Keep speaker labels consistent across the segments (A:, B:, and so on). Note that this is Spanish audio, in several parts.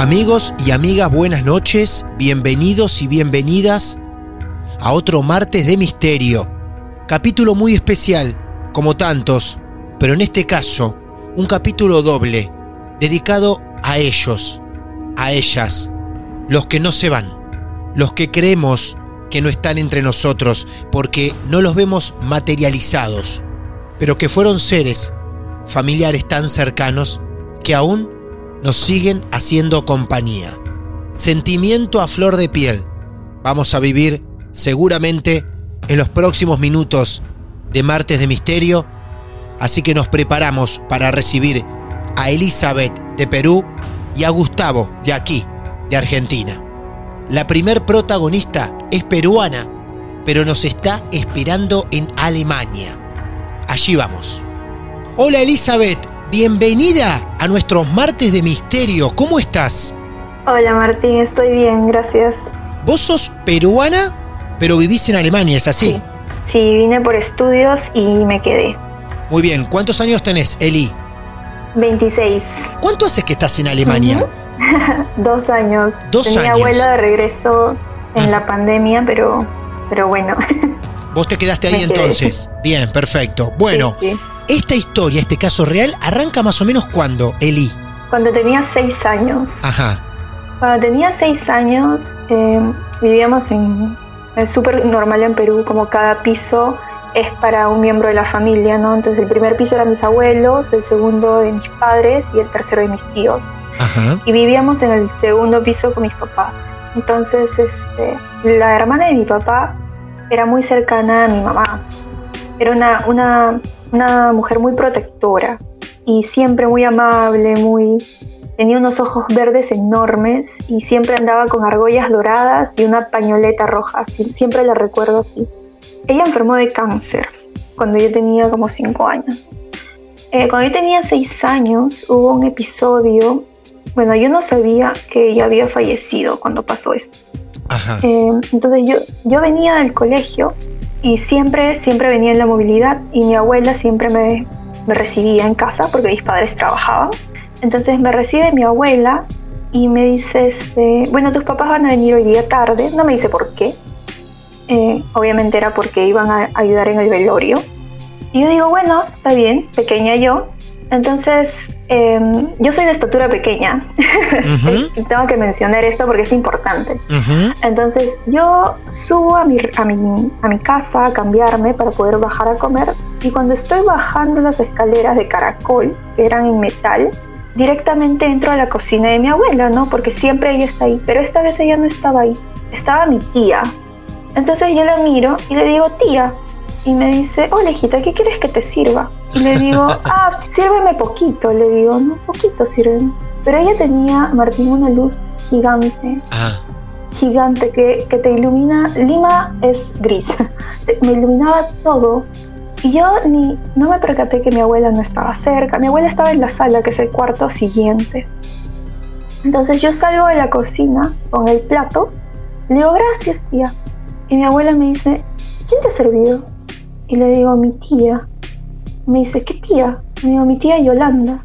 A: Amigos y amigas, buenas noches, bienvenidos y bienvenidas a otro martes de misterio. Capítulo muy especial, como tantos, pero en este caso, un capítulo doble, dedicado a ellos, a ellas, los que no se van, los que creemos que no están entre nosotros porque no los vemos materializados, pero que fueron seres, familiares tan cercanos que aún nos siguen haciendo compañía. Sentimiento a flor de piel. Vamos a vivir seguramente en los próximos minutos de Martes de Misterio, así que nos preparamos para recibir a Elizabeth de Perú y a Gustavo de aquí, de Argentina. La primer protagonista es peruana, pero nos está esperando en Alemania. Allí vamos. Hola Elizabeth, bienvenida a nuestros martes de misterio. ¿Cómo estás?
B: Hola Martín, estoy bien, gracias.
A: Vos sos peruana, pero vivís en Alemania, ¿es así?
B: Sí, vine por estudios y me quedé.
A: Muy bien, ¿cuántos años tenés, Eli?
B: 26.
A: ¿Cuánto hace que estás en Alemania?
B: Dos años.
A: Dos
B: Tenía
A: años.
B: abuela de regreso en la pandemia, pero, pero bueno.
A: Vos te quedaste ahí entonces. Bien, perfecto. Bueno,
B: Sí, sí.
A: Esta historia, este caso real, arranca más o menos cuando, Eli.
B: Cuando tenía seis años.
A: Ajá.
B: Cuando tenía seis años, eh, vivíamos en. Es súper normal en Perú, como cada piso es para un miembro de la familia, ¿no? Entonces el primer piso eran mis abuelos, el segundo de mis padres y el tercero de mis tíos.
A: Ajá.
B: y vivíamos en el segundo piso con mis papás. Entonces, este, la hermana de mi papá era muy cercana a mi mamá. Era una, una, una mujer muy protectora y siempre muy amable, muy tenía unos ojos verdes enormes y siempre andaba con argollas doradas y una pañoleta roja. Sie- Siempre la recuerdo así. Ella enfermó de cáncer cuando yo tenía como 5 años. Eh, cuando yo tenía 6 años hubo un episodio bueno, yo no sabía que ella había fallecido cuando pasó esto.
A: Ajá.
B: Eh, entonces yo, yo venía del colegio y siempre, siempre venía en la movilidad y mi abuela siempre me, recibía en casa porque mis padres trabajaban. Entonces me recibe mi abuela y me dice, este, bueno, tus papás van a venir hoy día tarde. No me dice por qué. Eh, obviamente era porque iban a ayudar en el velorio. Y yo digo, bueno, está bien, pequeña yo. Entonces, eh, yo soy de estatura pequeña. Y tengo que mencionar esto porque es importante. Entonces yo subo a mi, a, mi, a mi casa a cambiarme para poder bajar a comer y cuando estoy bajando las escaleras de caracol, que eran en metal, directamente entro a la cocina de mi abuela, ¿no? Porque siempre ella está ahí, pero esta vez ella no estaba ahí, estaba mi tía. Entonces yo la miro y le digo, tía, y me dice, hola hijita, ¿qué quieres que te sirva? Y le digo, ah, sírveme poquito, le digo, no, poquito sírveme. Pero ella tenía, Martín, una luz gigante
A: Ah,
B: gigante que, que te ilumina. Lima es gris. Me iluminaba todo. Y yo ni no me percaté que mi abuela no estaba cerca. Mi abuela estaba en la sala, que es el cuarto siguiente. Entonces yo salgo de la cocina con el plato Le digo, gracias, tía. Y mi abuela me dice, ¿quién te ha servido? Y le digo, mi tía. Me dice, ¿qué tía? Me digo, mi tía Yolanda.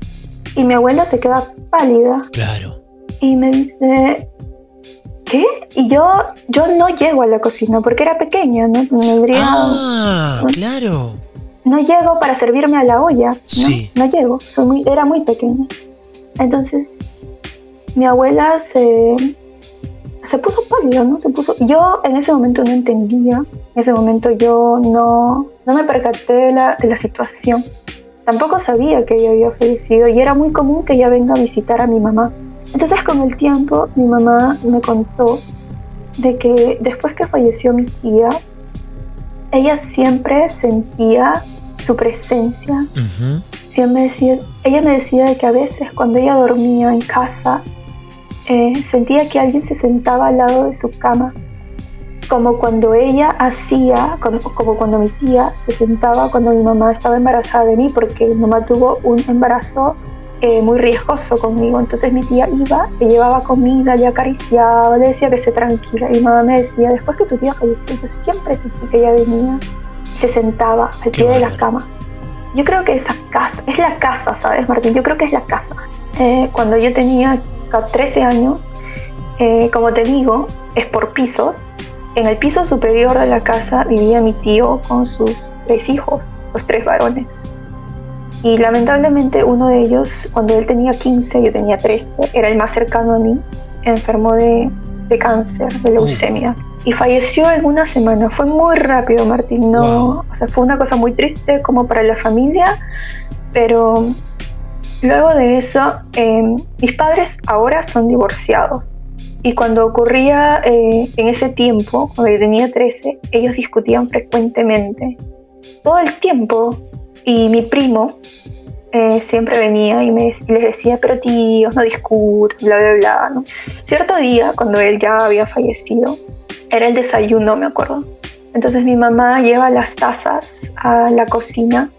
B: Y mi abuela se queda pálida.
A: Claro.
B: Y me dice, ¿qué? Y yo, yo no llego a la cocina porque era pequeña, ¿no? Me habría-
A: Ah, claro.
B: no llego para servirme a la olla. ¿no?
A: Sí.
B: No llego, soy muy, era muy pequeña. Entonces, mi abuela se, se puso pálida, ¿no? Se puso. Yo en ese momento no entendía, en ese momento yo no, no me percaté de la, de la situación. Tampoco sabía que ella había fallecido y era muy común que ella venga a visitar a mi mamá. Entonces, con el tiempo, mi mamá me contó de que después que falleció mi tía, ella siempre sentía su presencia.
A: Ujú.
B: Siempre decía, ella me decía de que a veces cuando ella dormía en casa, eh, sentía que alguien se sentaba al lado de su cama, como cuando ella hacía, como, como cuando mi tía se sentaba cuando mi mamá estaba embarazada de mí, porque mi mamá tuvo un embarazo eh, muy riesgoso conmigo. Entonces mi tía iba, le llevaba comida, le acariciaba, le decía que se tranquila. Y mi mamá me decía, después que tu tía falleció, yo siempre sentí que ella venía y se sentaba al pie de la cama. Yo creo que esa casa, es la casa, ¿sabes, Martín? Yo creo que es la casa. Eh, cuando yo tenía 13 años, eh, como te digo, es por pisos. En el piso superior de la casa vivía mi tío con sus tres hijos, los tres varones. Y lamentablemente uno de ellos, cuando él tenía 15, yo tenía 13, era el más cercano a mí, enfermó de, de cáncer, de leucemia. Y falleció en una semana. Fue muy rápido, Martín. No,
A: Wow.
B: o sea, fue una cosa muy triste como para la familia, pero luego de eso, eh, mis padres ahora son divorciados. Y cuando ocurría eh, en ese tiempo, cuando yo tenía 13, ellos discutían frecuentemente. Todo el tiempo. Y mi primo eh, siempre venía y me, les decía, pero tíos, no discutan, bla, bla, bla. ¿no? Cierto día, cuando él ya había fallecido, era el desayuno, me acuerdo. Entonces mi mamá lleva las tazas a la cocina,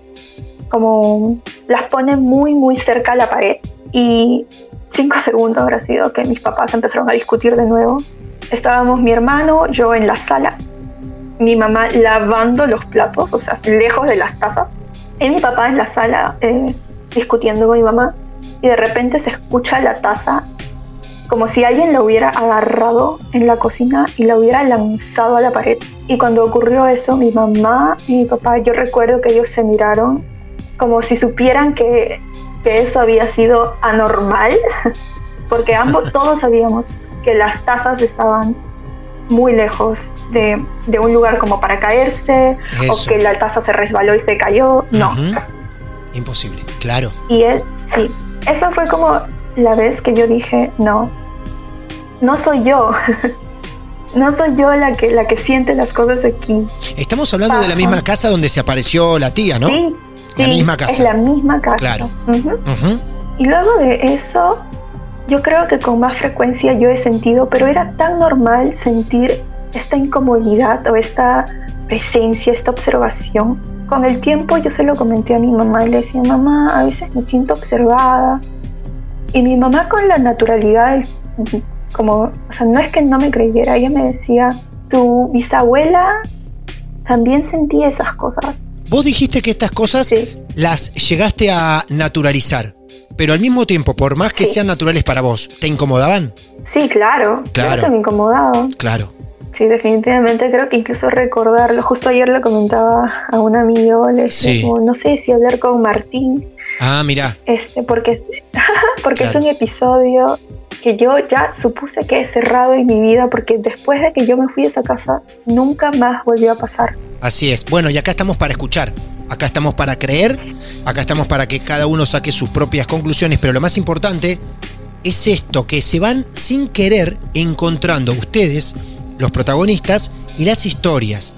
B: como las pone muy, muy cerca a la pared. Y cinco segundos habrá sido que mis papás empezaron a discutir de nuevo. Estábamos mi hermano, yo en la sala, mi mamá lavando los platos, o sea, lejos de las tazas, y mi papá en la sala eh, discutiendo con mi mamá. Y de repente se escucha la taza como si alguien la hubiera agarrado en la cocina y la hubiera lanzado a la pared. Y cuando ocurrió eso, mi mamá y mi papá, yo recuerdo que ellos se miraron como si supieran que, que eso había sido anormal, porque ambos todos sabíamos que las tazas estaban muy lejos de, de un lugar como para caerse,
A: Eso.
B: o que la taza se resbaló y se cayó. No.
A: Imposible, claro.
B: y él, sí, eso fue como la vez que yo dije, no, no soy yo. No soy yo la que, la que siente las cosas aquí.
A: Estamos hablando de la misma casa donde se apareció la tía, ¿no?
B: Sí,
A: La
B: sí,
A: misma casa.
B: Es la misma casa.
A: Claro.
B: Y luego de eso, yo creo que con más frecuencia yo he sentido, pero era tan normal sentir esta incomodidad o esta presencia, esta observación. Con el tiempo yo se lo comenté a mi mamá y le decía, mamá, a veces me siento observada. Y mi mamá con la naturalidad, como, o sea, no es que no me creyera, ella me decía, tu bisabuela también sentía esas cosas.
A: Vos dijiste que estas cosas
B: Sí.
A: las llegaste a naturalizar, pero al mismo tiempo, por más que
B: Sí.
A: sean naturales para vos, ¿te incomodaban?
B: Sí, claro.
A: Claro.
B: me incomodaba.
A: Claro.
B: Sí, definitivamente creo que incluso recordarlo. Justo ayer le comentaba a un amigo, le decía
A: Sí.
B: como, no sé si hablar con Martín,
A: Ah, mira,
B: este, porque, porque
A: Claro.
B: es un episodio que yo ya supuse que he cerrado en mi vida, porque después de que yo me fui de esa casa, nunca más volvió a pasar.
A: así es. Bueno, y acá estamos para escuchar. Acá estamos para creer, acá estamos para que cada uno saque sus propias conclusiones, pero lo más importante es esto, que se van sin querer encontrando ustedes, los protagonistas, y las historias.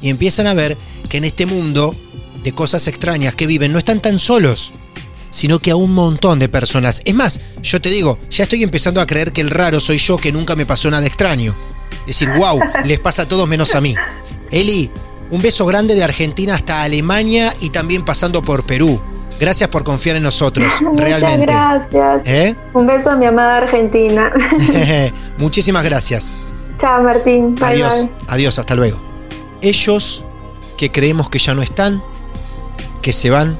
A: Y empiezan a ver que en este mundo de cosas extrañas que viven no están tan solos, sino que a un montón de personas. Es más, yo te digo, ya estoy empezando a creer que el raro soy yo, que nunca me pasó nada extraño. Es decir, wow, les pasa a todos menos a mí. Eli, un beso grande de Argentina hasta Alemania y también pasando por Perú. Gracias por confiar en nosotros, realmente.
B: Muchas gracias.
A: ¿Eh?
B: Un beso a mi amada Argentina.
A: Muchísimas gracias.
B: Chao, Martín. Bye,
A: adiós,
B: bye.
A: adiós, hasta luego. Ellos que creemos que ya no están, que se van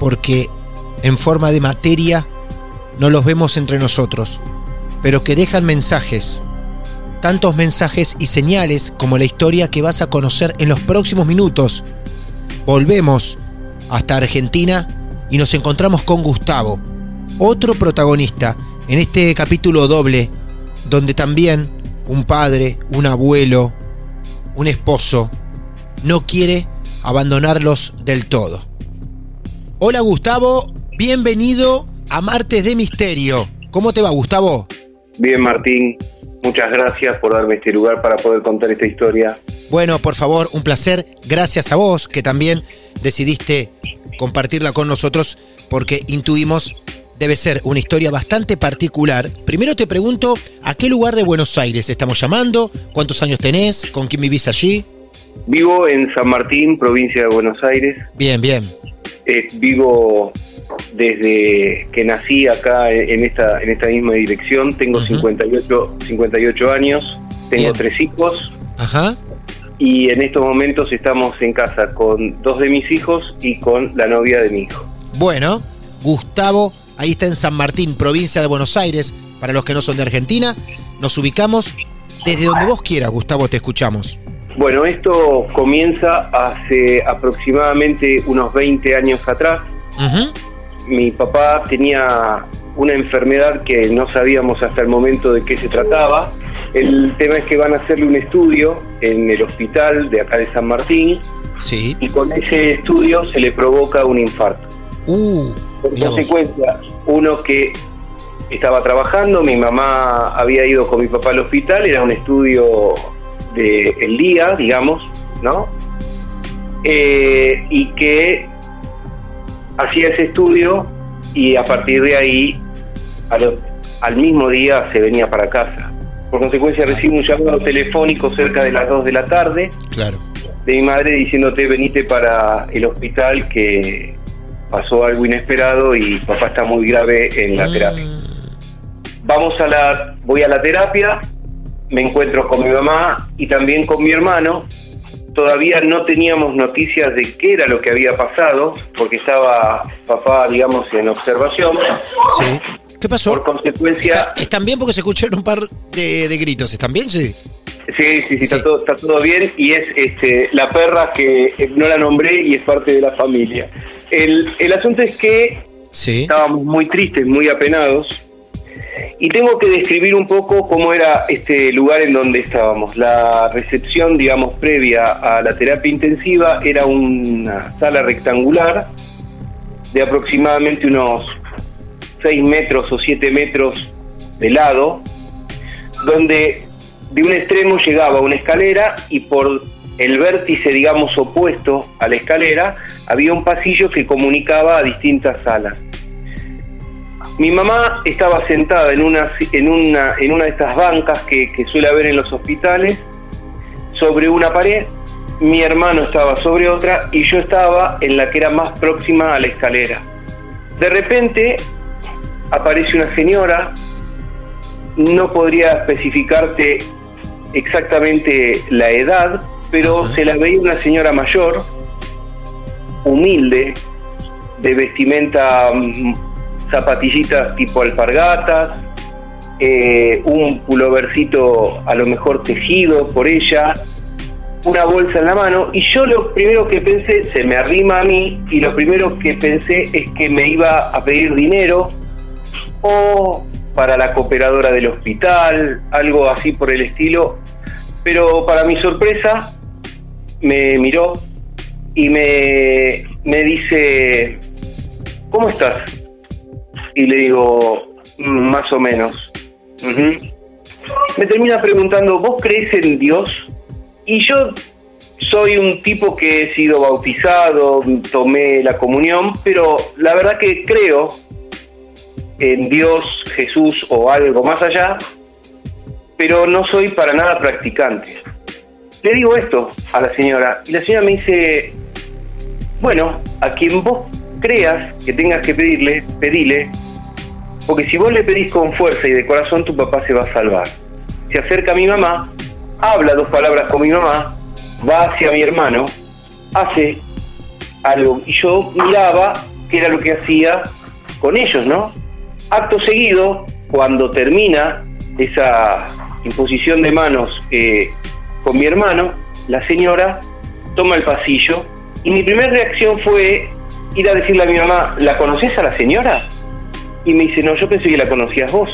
A: porque en forma de materia no los vemos entre nosotros, pero que dejan mensajes, tantos mensajes y señales como la historia que vas a conocer en los próximos minutos. Volvemos hasta Argentina y nos encontramos con Gustavo, otro protagonista en este capítulo doble, donde también un padre, un abuelo, un esposo, no quiere abandonarlos del todo. Hola Gustavo, bienvenido a Martes de Misterio. ¿Cómo te va Gustavo?
C: Bien, Martín. Muchas gracias por darme este lugar para poder contar esta historia.
A: Bueno, por favor, un placer. Gracias a vos que también decidiste compartirla con nosotros porque intuimos debe ser una historia bastante particular. Primero te pregunto, ¿a qué lugar de Buenos Aires estamos llamando? ¿Cuántos años tenés? ¿Con quién vivís allí?
C: Vivo en San Martín, provincia de Buenos Aires.
A: Bien, bien.
C: Eh, vivo desde que nací acá en esta, en esta misma dirección. Tengo
A: Ujú.
C: 58, 58 años, tengo
A: Bien.
C: tres hijos
A: Ajá.
C: y en estos momentos estamos en casa con dos de mis hijos y con la novia de mi hijo.
A: Bueno, Gustavo, ahí está en San Martín, provincia de Buenos Aires. Para los que no son de Argentina, nos ubicamos desde donde vos quieras, Gustavo, te escuchamos.
C: Bueno, esto comienza hace aproximadamente unos 20 años atrás.
A: Ujú.
C: Mi papá tenía una enfermedad que no sabíamos hasta el momento de qué se trataba. El tema es que van a hacerle un estudio en el hospital de acá de San Martín
A: Sí.
C: y con ese estudio se le provoca un infarto.
A: Uh,
C: Por consecuencia, uno que estaba trabajando, mi mamá había ido con mi papá al hospital, era un estudio del el día, digamos, ¿no? Eh, y que hacía ese estudio y a partir de ahí, al mismo día se venía para casa. Por consecuencia, recibo un llamado telefónico cerca de las 2 de la tarde
A: Claro.
C: de mi madre diciéndote venite para el hospital que pasó algo inesperado y papá está muy grave en la terapia.
A: Mm,
C: Vamos a la, voy a la terapia, me encuentro con mi mamá y también con mi hermano. Todavía no teníamos noticias de qué era lo que había pasado, porque estaba papá, digamos, en observación.
A: Sí. ¿Qué pasó?
C: Por consecuencia,
A: Está- ¿Están bien? Porque se escucharon un par de, de gritos. ¿Están bien? Sí.
C: sí, sí, sí, Está,
A: Sí.
C: todo, está todo bien y es este, la perra que eh, no la nombré y es parte de la familia. El, el asunto es que
A: Sí.
C: estábamos muy tristes, muy apenados. Y tengo que describir un poco cómo era este lugar en donde estábamos. La recepción, digamos, previa a la terapia intensiva era una sala rectangular de aproximadamente unos 6 metros o 7 metros de lado, donde de un extremo llegaba una escalera y por el vértice, digamos, opuesto a la escalera, había un pasillo que comunicaba a distintas salas. Mi mamá estaba sentada en una, en una, en una de estas bancas que, que suele haber en los hospitales, sobre una pared, mi hermano estaba sobre otra y yo estaba en la que era más próxima a la escalera. De repente aparece una señora, no podría especificarte exactamente la edad, pero
A: Ajá.
C: se la veía una señora mayor, humilde, de vestimenta, mm, zapatillitas tipo alpargatas, eh, un pulovercito a lo mejor tejido por ella, una bolsa en la mano, y yo lo primero que pensé, se me arrima a mí, y lo primero que pensé es que me iba a pedir dinero, o para la cooperadora del hospital, algo así por el estilo, pero para mi sorpresa me miró y me, me dice, ¿cómo estás? Y le digo, "Mm, más o menos. Me termina preguntando, ¿vos crees en Dios? Y yo soy un tipo que he sido bautizado, tomé la comunión, pero la verdad que creo en Dios, Jesús o algo más allá, pero no soy para nada practicante. Le digo esto a la señora y la señora me dice, bueno, a quien vos creas que tengas que pedirle, pedile, porque si vos le pedís con fuerza y de corazón, tu papá se va a salvar. Se acerca a mi mamá habla dos palabras con mi mamá, va hacia mi hermano, hace algo y yo miraba qué era lo que hacía con ellos, ¿no? Acto seguido, cuando termina esa imposición de manos eh, con mi hermano, la señora toma el pasillo y mi primera reacción fue ir a decirle a mi mamá, ¿la conoces a la señora? Y me dice, no, yo pensé que la conocías vos.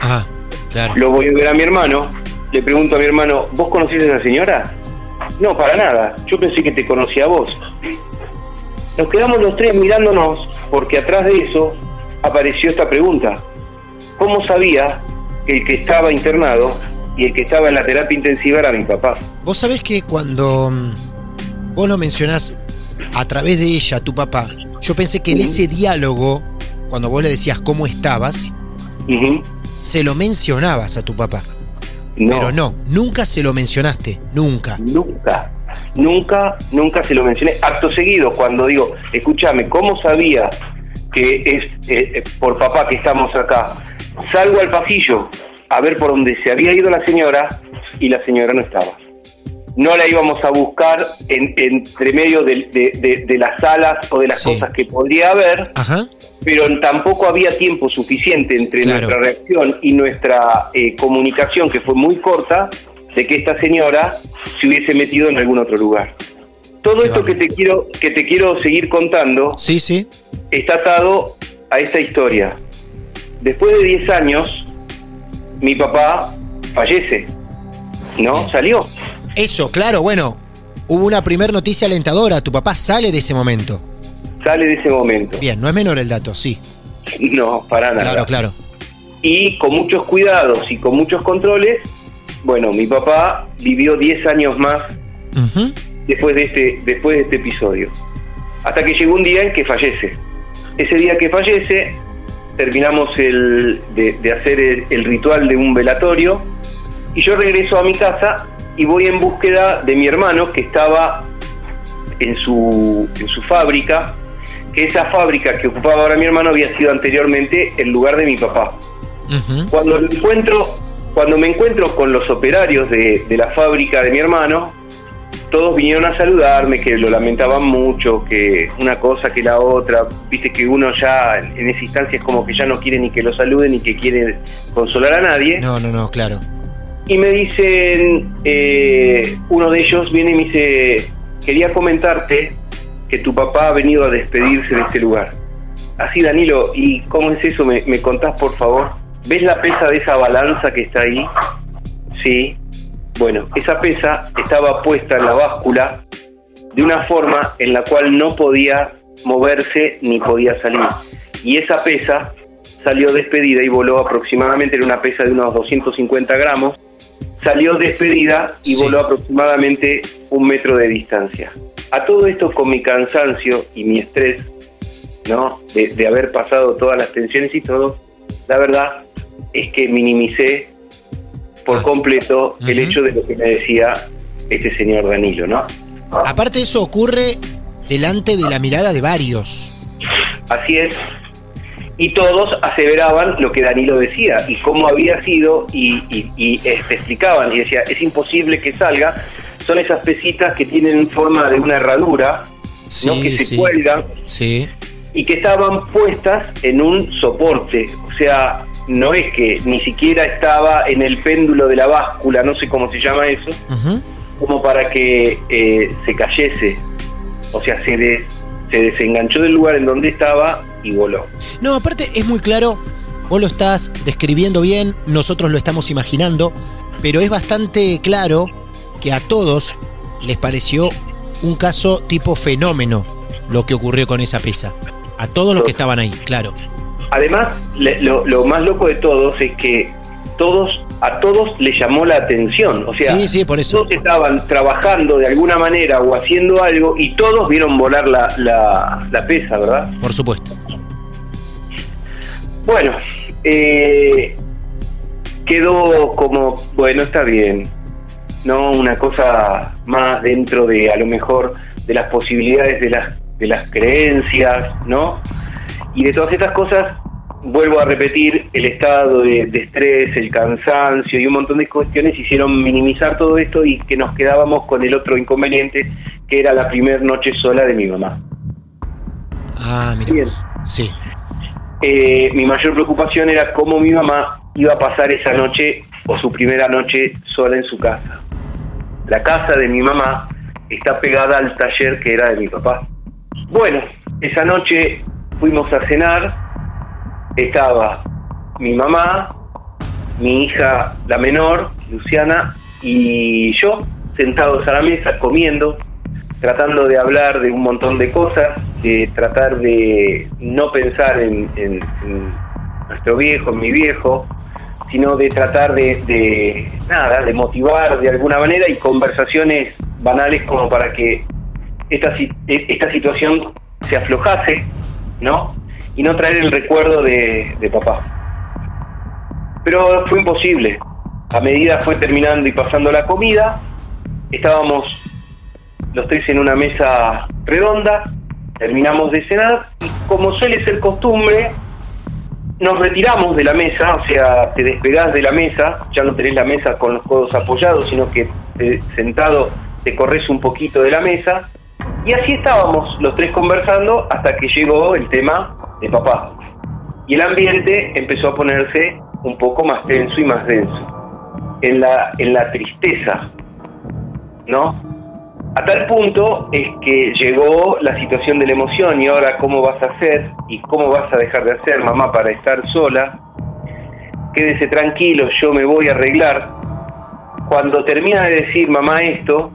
A: Ah, claro.
C: Lo voy a ver a mi hermano, le pregunto a mi hermano, ¿vos conocés a esa señora? No, para nada, yo pensé que te conocía a vos. Nos quedamos los tres mirándonos porque atrás de eso apareció esta pregunta. ¿Cómo sabía que el que estaba internado y el que estaba en la terapia intensiva era mi papá?
A: Vos sabés que cuando mm, vos lo mencionás a través de ella, tu papá, yo pensé que en ese diálogo, cuando vos le decías cómo estabas, se lo mencionabas a tu papá.
C: No,
A: Pero no, nunca se lo mencionaste, nunca.
C: nunca, nunca, nunca se lo mencioné. Acto seguido, cuando digo, escúchame, ¿cómo sabía que es eh, eh, por papá que estamos acá? Salgo al pasillo a ver por dónde se había ido la señora y la señora no estaba. No la íbamos a buscar en, entre medio de, de- de- de las salas o de las
A: Sí.
C: cosas que podría haber,
A: Ajá.
C: pero tampoco había tiempo suficiente entre
A: Claro.
C: nuestra reacción y nuestra eh, comunicación, que fue muy corta, de que esta señora se hubiese metido en algún otro lugar. Todo
A: Qué
C: esto que te quiero que te quiero seguir contando
A: Sí, sí.
C: está atado a esta historia. Después de 10 años, mi papá fallece. ¿No? Salió.
A: Eso, claro, bueno. Hubo una primer noticia alentadora. Tu papá sale de ese momento.
C: Sale de ese momento.
A: Bien, no es menor el dato, sí.
C: No, para nada.
A: Claro, claro.
C: y con muchos cuidados y con muchos controles, bueno, mi papá vivió 10 años más después de este después de este episodio. Hasta que llegó un día en que fallece. Ese día que fallece, terminamos el, de, de hacer el, el ritual de un velatorio y yo regreso a mi casa y voy en búsqueda de mi hermano que estaba en su, en su fábrica, que esa fábrica que ocupaba ahora mi hermano había sido anteriormente el lugar de mi papá. Cuando lo encuentro, cuando me encuentro con los operarios de, de la fábrica de mi hermano, todos vinieron a saludarme, que lo lamentaban mucho, que una cosa que la otra, viste que uno ya en esa instancia es como que ya no quiere ni que lo saluden ni que quiere consolar a nadie.
A: No, no, no, claro.
C: Y me dicen, eh, uno de ellos viene y me dice, quería comentarte que tu papá ha venido a despedirse de este lugar. Así, Danilo, ¿y cómo es eso? ¿Me, me contás, por favor? ¿Ves la pesa de esa balanza que está ahí? Sí. Bueno, esa pesa estaba puesta en la báscula de una forma en la cual no podía moverse ni podía salir. Y esa pesa salió despedida y voló aproximadamente, era una pesa de unos 250 gramos, salió despedida y
A: Sí.
C: voló aproximadamente un metro de distancia. A todo esto con mi cansancio y mi estrés, ¿no? De, de haber pasado todas las tensiones y todo, la verdad es que minimicé por
A: Ah.
C: completo el hecho de lo que me decía este señor Danilo, ¿no?
A: Aparte eso ocurre delante de la mirada de varios.
C: Así es. Y todos aseveraban lo que Danilo decía y cómo había sido y, y- y, este, explicaban y decía, es imposible que salga. Son esas pesitas que tienen forma de una herradura, ¿no? que se
A: sí.
C: cuelgan
A: Sí.
C: y que estaban puestas en un soporte. O sea, no es que ni siquiera estaba en el péndulo de la báscula, no sé cómo se llama eso, como para que eh, se cayese. O sea, se, des- se desenganchó del lugar en donde estaba y voló.
A: No, aparte es muy claro, vos lo estás describiendo bien, nosotros lo estamos imaginando, pero es bastante claro que a todos les pareció un caso tipo fenómeno lo que ocurrió con esa pesa. A todos los que estaban ahí, claro.
C: Además, lo, lo más loco de todos es que todos a todos les llamó la atención. O sea,
A: Sí, sí, por eso.
C: todos estaban trabajando de alguna manera o haciendo algo y todos vieron volar la, la, la pesa, ¿verdad?
A: Por supuesto.
C: Bueno, eh, quedó como, bueno, está bien, ¿no? Una cosa más dentro de, a lo mejor, de las posibilidades de las, de las creencias, ¿no? Y de todas estas cosas, vuelvo a repetir, el estado de, de, estrés, el cansancio y un montón de cuestiones hicieron minimizar todo esto y que nos quedábamos con el otro inconveniente, que era la primera noche sola de mi mamá.
A: Ah, mira.
C: Bien.
A: Sí.
C: Eh, mi mayor preocupación era cómo mi mamá iba a pasar esa noche o su primera noche sola en su casa. La casa de mi mamá está pegada al taller que era de mi papá. Bueno, esa noche fuimos a cenar, estaba mi mamá, mi hija la menor, Luciana, y yo sentados a la mesa comiendo, tratando de hablar de un montón de cosas, de tratar de no pensar en, nuestro viejo, en mi viejo, sino de tratar de, de, nada, de motivar de alguna manera y conversaciones banales como para que esta, e- esta situación se aflojase, ¿no? Y no traer el recuerdo de, papá. Pero fue imposible. A medida fue terminando y pasando la comida, estábamos los tres en una mesa redonda, terminamos de cenar y como suele ser costumbre, nos retiramos de la mesa, o sea, te despegás de la mesa, ya no tenés la mesa con los codos apoyados, sino que te- sentado te corres un poquito de la mesa. Y así estábamos los tres conversando hasta que llegó el tema de papá. Y el ambiente empezó a ponerse un poco más tenso y más denso. En la, en la tristeza, ¿no? A tal punto es que llegó la situación de la emoción y ahora cómo vas a hacer y cómo vas a dejar de hacer, mamá, para estar sola. Quédese tranquilo, yo me voy a arreglar. Cuando termina de decir mamá esto,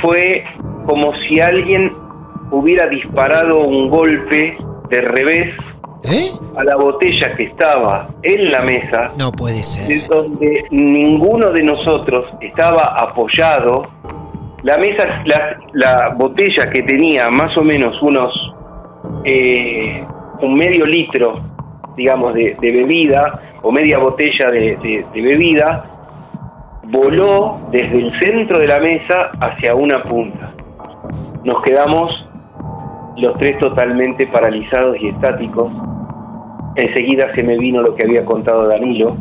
C: fue como si alguien hubiera disparado un golpe de revés
A: ¿Eh?
C: a la botella que estaba en la mesa
A: No puede
C: de
A: ser.
C: donde ninguno de nosotros estaba apoyado. La mesa, la, la botella que tenía más o menos unos eh, un medio litro, digamos, de, de bebida o media botella de, de- de bebida, voló desde el centro de la mesa hacia una punta. Nos quedamos los tres totalmente paralizados y estáticos. Enseguida se me vino lo que había contado Danilo.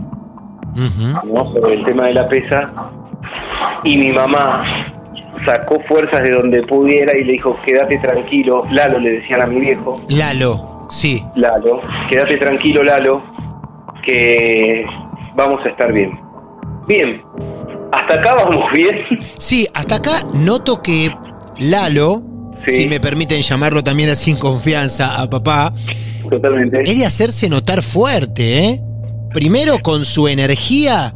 C: ¿no? sobre el tema de la pesa y mi mamá sacó fuerzas de donde pudiera y le dijo quédate tranquilo Lalo le decían a mi viejo
A: Lalo, sí.
C: Lalo quédate tranquilo Lalo que vamos a estar bien bien hasta acá vamos bien
A: Sí, hasta acá noto que Lalo,
C: Sí.
A: si me permiten llamarlo también así en confianza a papá,
C: totalmente
A: es de hacerse notar fuerte, ¿eh? Primero con su energía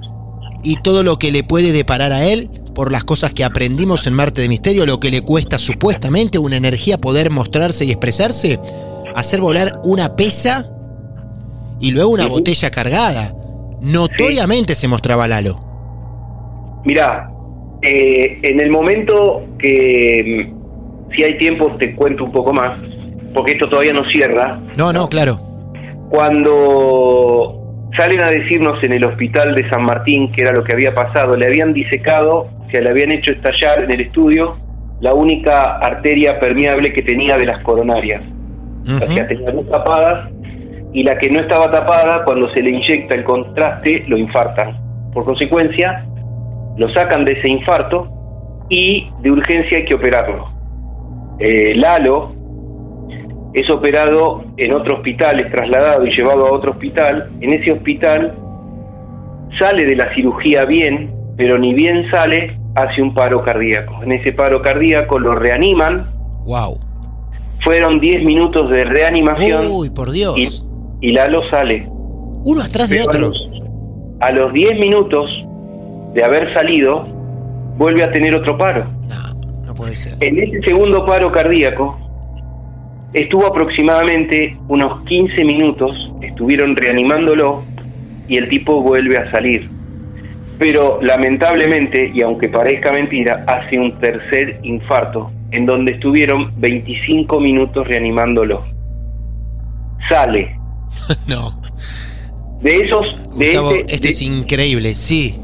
A: y todo lo que le puede deparar a él por las cosas que aprendimos en Marte de Misterio, lo que le cuesta supuestamente una energía poder mostrarse y expresarse, hacer volar una pesa y luego una botella cargada. Notoriamente se mostraba Lalo.
C: Mirá, eh, en el momento que si hay tiempo te cuento un poco más porque esto todavía no cierra
A: No, no, claro.
C: cuando salen a decirnos en el hospital de San Martín que era lo que había pasado, le habían disecado, o sea, le habían hecho estallar en el estudio la única arteria permeable que tenía de las coronarias. O sea,
A: Ujú.
C: tenía dos tapadas y la que no estaba tapada, cuando se le inyecta el contraste, lo infartan. Por consecuencia, lo sacan de ese infarto y de urgencia hay que operarlo. Eh, Lalo es operado en otro hospital, es trasladado y llevado a otro hospital. En ese hospital sale de la cirugía bien, pero ni bien sale, hace un paro cardíaco. En ese paro cardíaco lo reaniman,
A: Wow.
C: fueron 10 minutos de reanimación
A: Uy, por Dios.
C: y, y Lalo sale.
A: Uno atrás de
C: Pero a
A: otro.
C: los- A los 10 minutos de haber salido, vuelve a tener otro paro.
A: No, no puede ser.
C: En ese segundo paro cardíaco, estuvo aproximadamente unos 15 minutos, estuvieron reanimándolo y el tipo vuelve a salir. Pero lamentablemente, y aunque parezca mentira, hace un tercer infarto, en donde estuvieron 25 minutos reanimándolo. Sale.
A: No.
C: De esos, de
A: Gustavo,
C: ese,
A: esto
C: de-
A: es increíble, sí.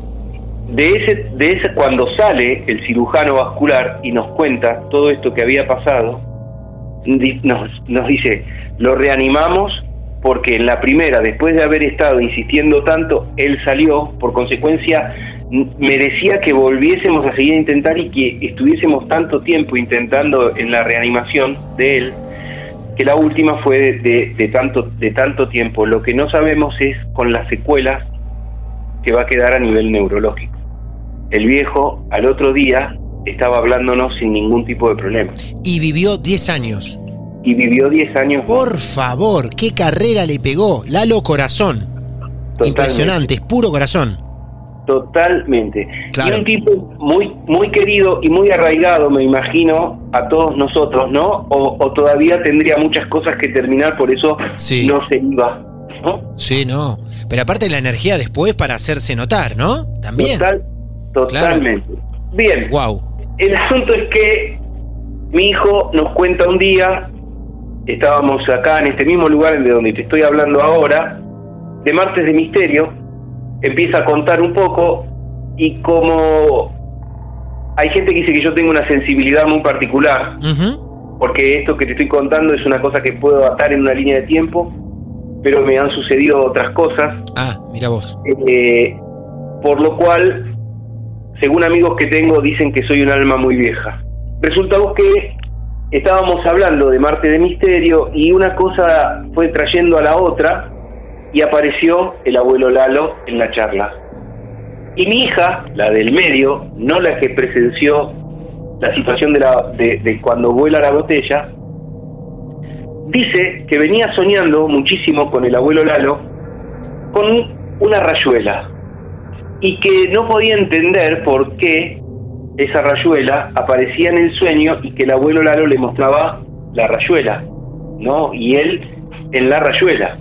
C: De ese, de ese cuando sale el cirujano vascular y nos cuenta todo esto que había pasado, nos, dice, lo reanimamos porque en la primera, después de haber estado insistiendo tanto, él salió, por consecuencia merecía que volviésemos a seguir a intentar y que estuviésemos tanto tiempo intentando en la reanimación de él, que la última fue de tanto, de tanto tiempo. Lo que no sabemos es con las secuelas que va a quedar a nivel neurológico. El viejo al otro día estaba hablándonos sin ningún tipo de problema
A: Y vivió 10 años.
C: y vivió 10 años.
A: Por favor, qué carrera le pegó. Lalo Corazón.
C: Totalmente.
A: Impresionante, es puro corazón.
C: Totalmente.
A: Claro.
C: Y un tipo muy muy querido y muy arraigado, me imagino, a todos nosotros, ¿no? O, o todavía tendría muchas cosas que terminar, por eso
A: Sí.
C: no se iba, ¿no?
A: Sí, no. Pero aparte la energía después para hacerse notar, ¿no? También.
C: Total, totalmente. Bien,
A: Wow.
C: el asunto es que mi hijo nos cuenta un día, estábamos acá en este mismo lugar de donde te estoy hablando ahora, de Martes de Misterio, empieza a contar un poco y como hay gente que dice que yo tengo una sensibilidad muy particular, porque esto que te estoy contando es una cosa que puedo atar en una línea de tiempo, pero me han sucedido otras cosas,
A: Ah, mira vos.
C: eh, por lo cual, según amigos que tengo, dicen que soy un alma muy vieja. Resulta que estábamos hablando de Marte de Misterio y una cosa fue trayendo a la otra y apareció el abuelo Lalo en la charla. Y mi hija, la del medio, no la que presenció la situación de, la, de, de cuando vuela la botella, dice que venía soñando muchísimo con el abuelo Lalo con una rayuela y que no podía entender por qué esa rayuela aparecía en el sueño y que el abuelo Lalo le mostraba la rayuela, ¿no? Y él en la rayuela.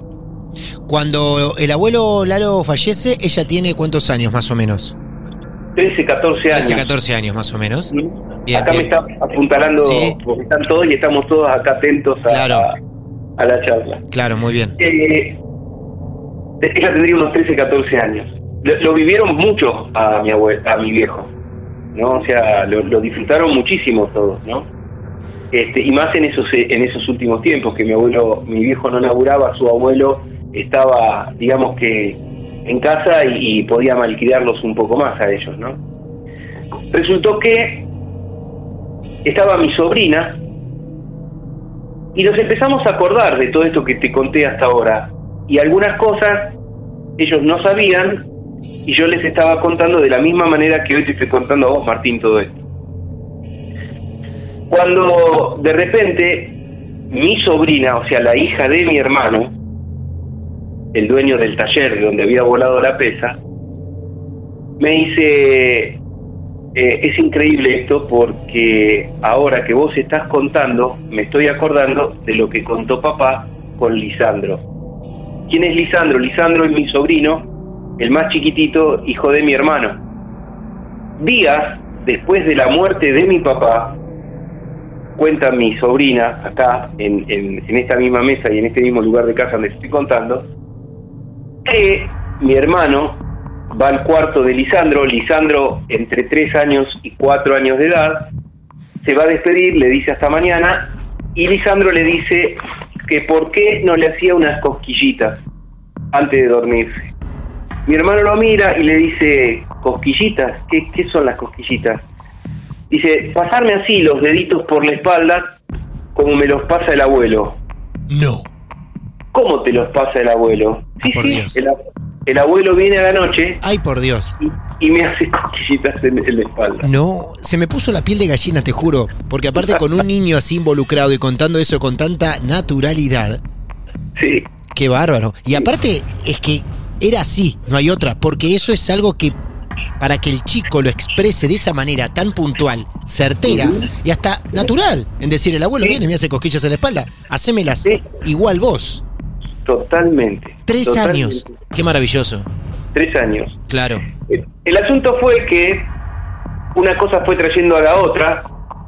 A: Cuando el abuelo Lalo fallece, ella tiene cuántos años más o menos?
C: 13, 14 años.
A: 13, 14 años más o menos. Bien,
C: acá
A: bien.
C: me está apuntalando,
A: Sí.
C: porque están todos y estamos todos acá atentos a,
A: Claro.
C: a, a la charla.
A: Claro, muy bien.
C: Eh, ella tendría unos 13, 14 años. Lo, vivieron mucho a mi abue- a mi viejo, ¿no? O sea, lo, disfrutaron muchísimo todos, ¿no? Este, y más en esos en esos últimos tiempos que mi abuelo, mi viejo no laburaba, su abuelo estaba, digamos que en casa y, y podía malcriarlos un poco más a ellos, ¿no? Resultó que estaba mi sobrina y nos empezamos a acordar de todo esto que te conté hasta ahora. Y algunas cosas ellos no sabían y yo les estaba contando de la misma manera que hoy te estoy contando a vos, Martín, todo esto. Cuando de repente mi sobrina, o sea, la hija de mi hermano, el dueño del taller de donde había volado la pesa, me dice, eh, es increíble esto porque ahora que vos estás contando, me estoy acordando de lo que contó papá con Lisandro. ¿Quién es Lisandro? Lisandro es mi sobrino, el más chiquitito, hijo de mi hermano. Días después de la muerte de mi papá, cuenta mi sobrina acá, en, en- esta misma mesa y en este mismo lugar de casa donde estoy contando, que mi hermano va al cuarto de Lisandro, Lisandro entre tres años y cuatro años de edad, se va a despedir, le dice hasta mañana, y Lisandro le dice que por qué no le hacía unas cosquillitas antes de dormirse. Mi hermano lo mira y le dice, ¿cosquillitas? ¿Qué, qué son las cosquillitas? Dice, pasarme así los deditos por la espalda como me los pasa el abuelo.
A: No.
C: ¿Cómo te los pasa el abuelo?
A: Ah, por Dios.
C: El, ab- el abuelo viene a la noche
A: Ay, por Dios.
C: y, y me hace cosquillitas en, en la espalda.
A: No, se me puso la piel de gallina, te juro. Porque aparte con un niño así involucrado y contando eso con tanta naturalidad,
C: Sí,
A: qué bárbaro. Y aparte es que era así, no hay otra. Porque eso es algo que para que el chico lo exprese de esa manera tan puntual, certera y hasta natural. En decir, el abuelo
C: Sí.
A: viene y me hace cosquillas en la espalda, hacémelas
C: Sí.
A: igual vos.
C: totalmente.
A: Tres
C: totalmente.
A: años. Qué maravilloso.
C: Tres años.
A: Claro.
C: El, el asunto fue que una cosa fue trayendo a la otra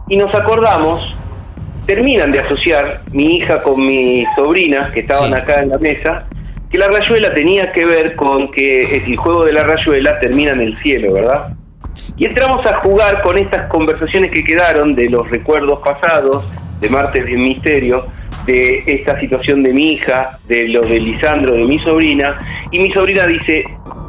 C: y nos acordamos, terminan de asociar mi hija con mi sobrina, que estaban
A: Sí.
C: acá en la mesa, que la rayuela tenía que ver con que el juego de la rayuela termina en el cielo, ¿verdad? Y entramos a jugar con estas conversaciones que quedaron de los recuerdos pasados, de Martes de Misterio, de esta situación de mi hija, de lo de Lisandro, de mi sobrina, y mi sobrina dice,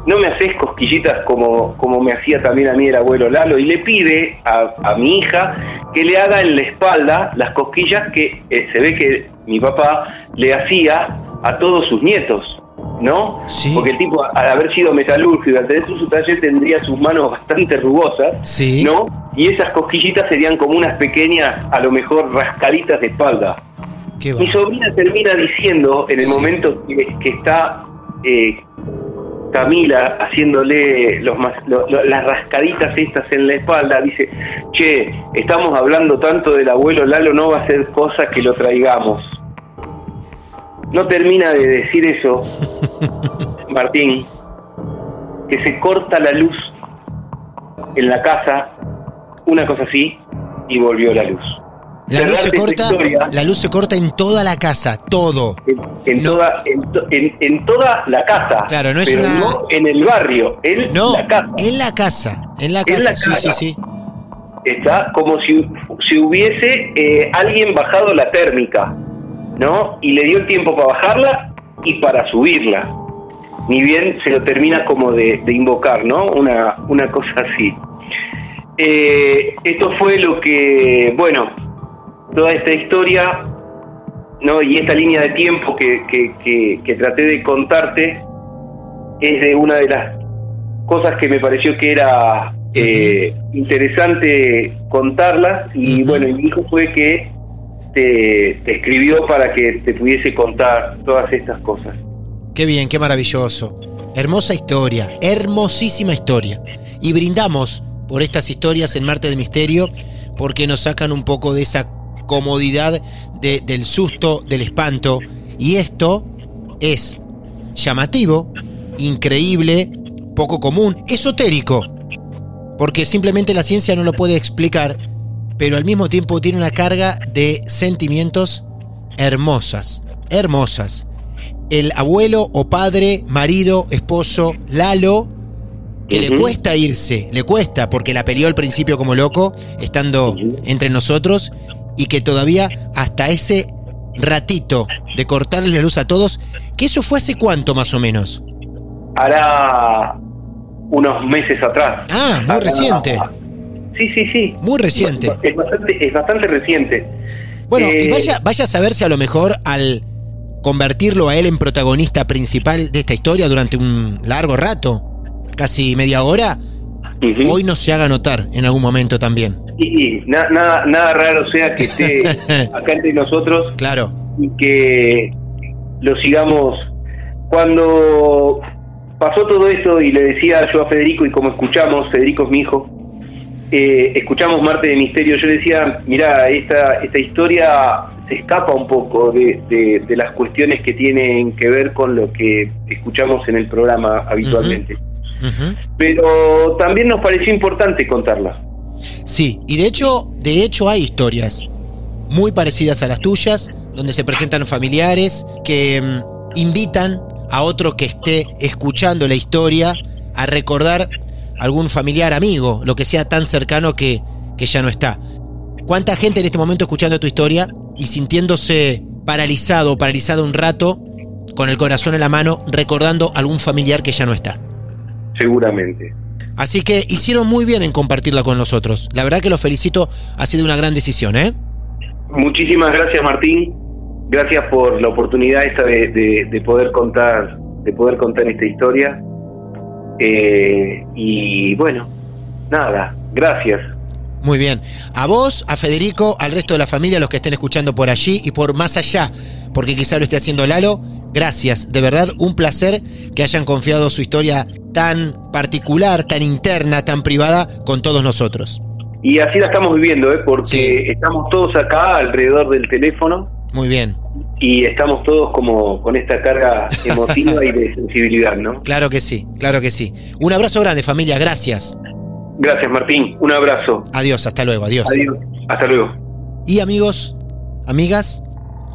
C: no me haces cosquillitas como, como me hacía también a mí el abuelo Lalo, y le pide a, a mi hija que le haga en la espalda las cosquillas que eh, se ve que mi papá le hacía a todos sus nietos. ¿No?
A: Sí.
C: Porque el tipo, al haber sido metalúrgico al tener su, taller, tendría sus manos bastante rugosas,
A: Sí.
C: ¿no? Y esas cosquillitas serían como unas pequeñas, a lo mejor, rascaditas de espalda. Mi sobrina termina diciendo, en el
A: Sí.
C: momento que, que está eh, Camila haciéndole los las rascaditas estas en la espalda, dice, che, estamos hablando tanto del abuelo Lalo, no va a ser cosa que lo traigamos. No termina de decir eso, Martín, que se corta la luz en la casa, una cosa así, y volvió la luz.
A: La luz se corta,
C: historia-
A: la luz se corta en toda la casa, todo.
C: en, en
A: No.
C: toda en, to- en- en toda la casa.
A: Claro, no es
C: pero
A: una-
C: no en el barrio, en
A: No,
C: la casa.
A: en la casa, en la
C: En
A: casa,
C: la
A: sí,
C: casa.
A: sí, sí.
C: Está como si, si hubiese eh, alguien bajado la térmica, ¿no? Y le dio el tiempo para bajarla y para subirla. Ni bien se lo termina como de, de invocar, ¿no? Una, una cosa así. Eh, esto fue lo que, bueno, toda esta historia, ¿no? Y esta línea de tiempo que, que, que- que traté de contarte es de una de las cosas que me pareció que era eh, interesante contarlas y bueno, mi hijo fue que te, escribió para que te pudiese contar todas estas cosas.
A: Qué bien, qué maravilloso. Hermosa historia, hermosísima historia. Y brindamos por estas historias en Marte de Misterio porque nos sacan un poco de esa comodidad de- del susto, del espanto. Y esto es llamativo, increíble, poco común, esotérico. Porque simplemente la ciencia no lo puede explicar, pero al mismo tiempo tiene una carga de sentimientos hermosas, hermosas el abuelo o padre, marido, esposo, Lalo, que le cuesta irse, le cuesta, porque la peleó al principio como loco, estando entre nosotros, y que todavía hasta ese ratito de cortarle la luz a todos, que eso fue hace cuánto más o menos.
C: Hará unos meses atrás.
A: Ah, muy
C: Hará-
A: reciente,
C: Sí, sí, sí.
A: muy reciente.
C: Es bastante, es bastante reciente.
A: Bueno, y
C: Eh,
A: vaya, vaya a saber si a lo mejor al convertirlo a él en protagonista principal de esta historia durante un largo rato, casi media hora, hoy no se haga notar en algún momento también.
C: Y na- nada, nada raro sea que esté acá entre nosotros
A: Claro,
C: y que lo sigamos. Cuando pasó todo esto y le decía yo a Federico y como escuchamos, Federico es mi hijo, eh, escuchamos Marte de Misterio, yo decía, mira, esta, esta historia se escapa un poco de, de- de las cuestiones que tienen que ver con lo que escuchamos en el programa habitualmente. Pero también nos pareció importante contarla.
A: sí, y de hecho, de hecho hay historias muy parecidas a las tuyas, donde se presentan familiares que mm, invitan a otro que esté escuchando la historia a recordar algún familiar, amigo, lo que sea tan cercano que, que ya no está. ¿Cuánta gente en este momento escuchando tu historia y sintiéndose paralizado, paralizado un rato, con el corazón en la mano, recordando algún familiar que ya no está?
C: Seguramente.
A: Así que hicieron muy bien en compartirla con nosotros. La verdad que los felicito, ha sido una gran decisión, ¿eh?
C: Muchísimas gracias Martín, gracias por la oportunidad esta de, de- de poder contar, de poder contar esta historia. Eh, y bueno, nada, gracias.
A: Muy bien. A vos, a Federico, al resto de la familia, los que estén escuchando por allí y por más allá, porque quizá lo esté haciendo Lalo, gracias. De verdad, un placer que hayan confiado su historia tan particular, tan interna, tan privada con todos nosotros.
C: Y así la estamos viviendo, ¿eh? porque
A: Sí.
C: estamos todos acá alrededor del teléfono
A: Muy bien.
C: y estamos todos como con esta carga emotiva y de sensibilidad, ¿no?
A: Claro que sí, claro que sí. Un abrazo grande, familia. Gracias.
C: Gracias Martín, un abrazo.
A: Adiós, hasta luego, adiós.
C: Adiós, hasta luego.
A: Y amigos, amigas,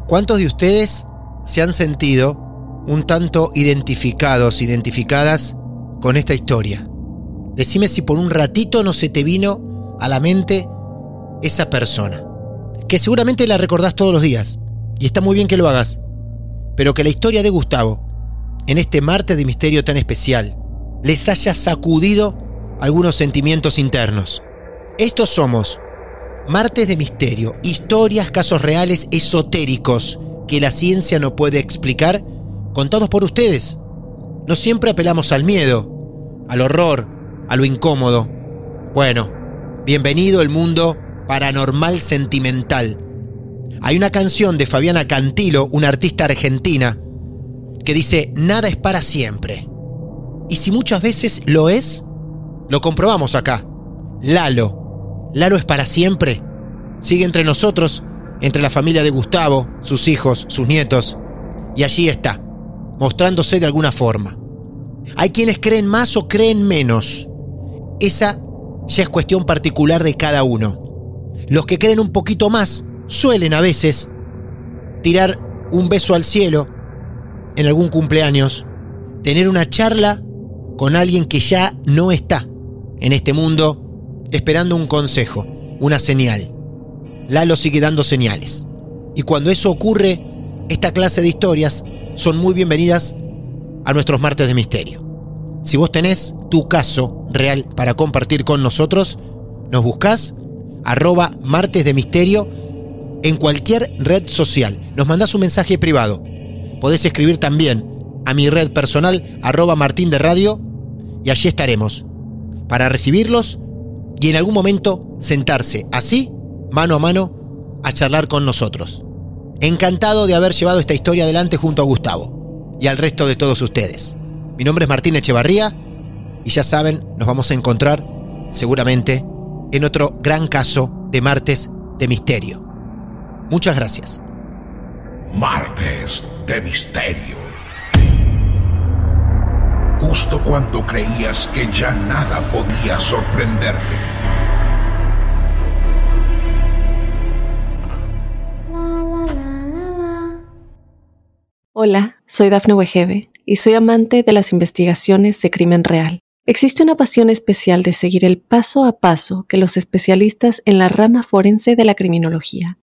A: ¿cuántos de ustedes se han sentido un tanto identificados, identificadas con esta historia? Decime si por un ratito no se te vino a la mente esa persona, que seguramente la recordás todos los días, Y está muy bien que lo hagas. Pero que la historia de Gustavo, en este martes de misterio tan especial, les haya sacudido algunos sentimientos internos. Estos somos Martes de Misterio, historias, casos reales esotéricos que la ciencia no puede explicar, contados por ustedes. No siempre apelamos al miedo, al horror, a lo incómodo. Bueno, bienvenido al mundo paranormal sentimental. Hay una canción de Fabiana Cantilo, una artista argentina, que dice, nada es para siempre. Y si muchas veces lo es, lo comprobamos acá. Lalo. Lalo es para siempre. Sigue entre nosotros, entre la familia de Gustavo, sus hijos, sus nietos. Y allí está, mostrándose de alguna forma. Hay quienes creen más o creen menos. Esa ya es cuestión particular de cada uno. Los que creen un poquito más suelen a veces tirar un beso al cielo en algún cumpleaños, tener una charla con alguien que ya no está en este mundo esperando un consejo, una señal. Lalo sigue dando señales. Y cuando eso ocurre, esta clase de historias son muy bienvenidas a nuestros martes de misterio. Si vos tenés tu caso real para compartir con nosotros, nos buscás arroba martes de misterio en cualquier red social. Nos mandás un mensaje privado. Podés escribir también a mi red personal arroba martín de radio y allí estaremos para recibirlos y en algún momento sentarse así, mano a mano, a charlar con nosotros. Encantado de haber llevado esta historia adelante junto a Gustavo y al resto de todos ustedes. Mi nombre es Martín Echevarría y ya saben, nos vamos a encontrar seguramente en otro gran caso de martes de misterio. Muchas gracias.
D: Martes de misterio justo cuando creías que ya nada podía sorprenderte.
E: Hola, soy Dafne Wegebe y soy amante de las investigaciones de crimen real. Existe una pasión especial de seguir el paso a paso que los especialistas en la rama forense de la criminología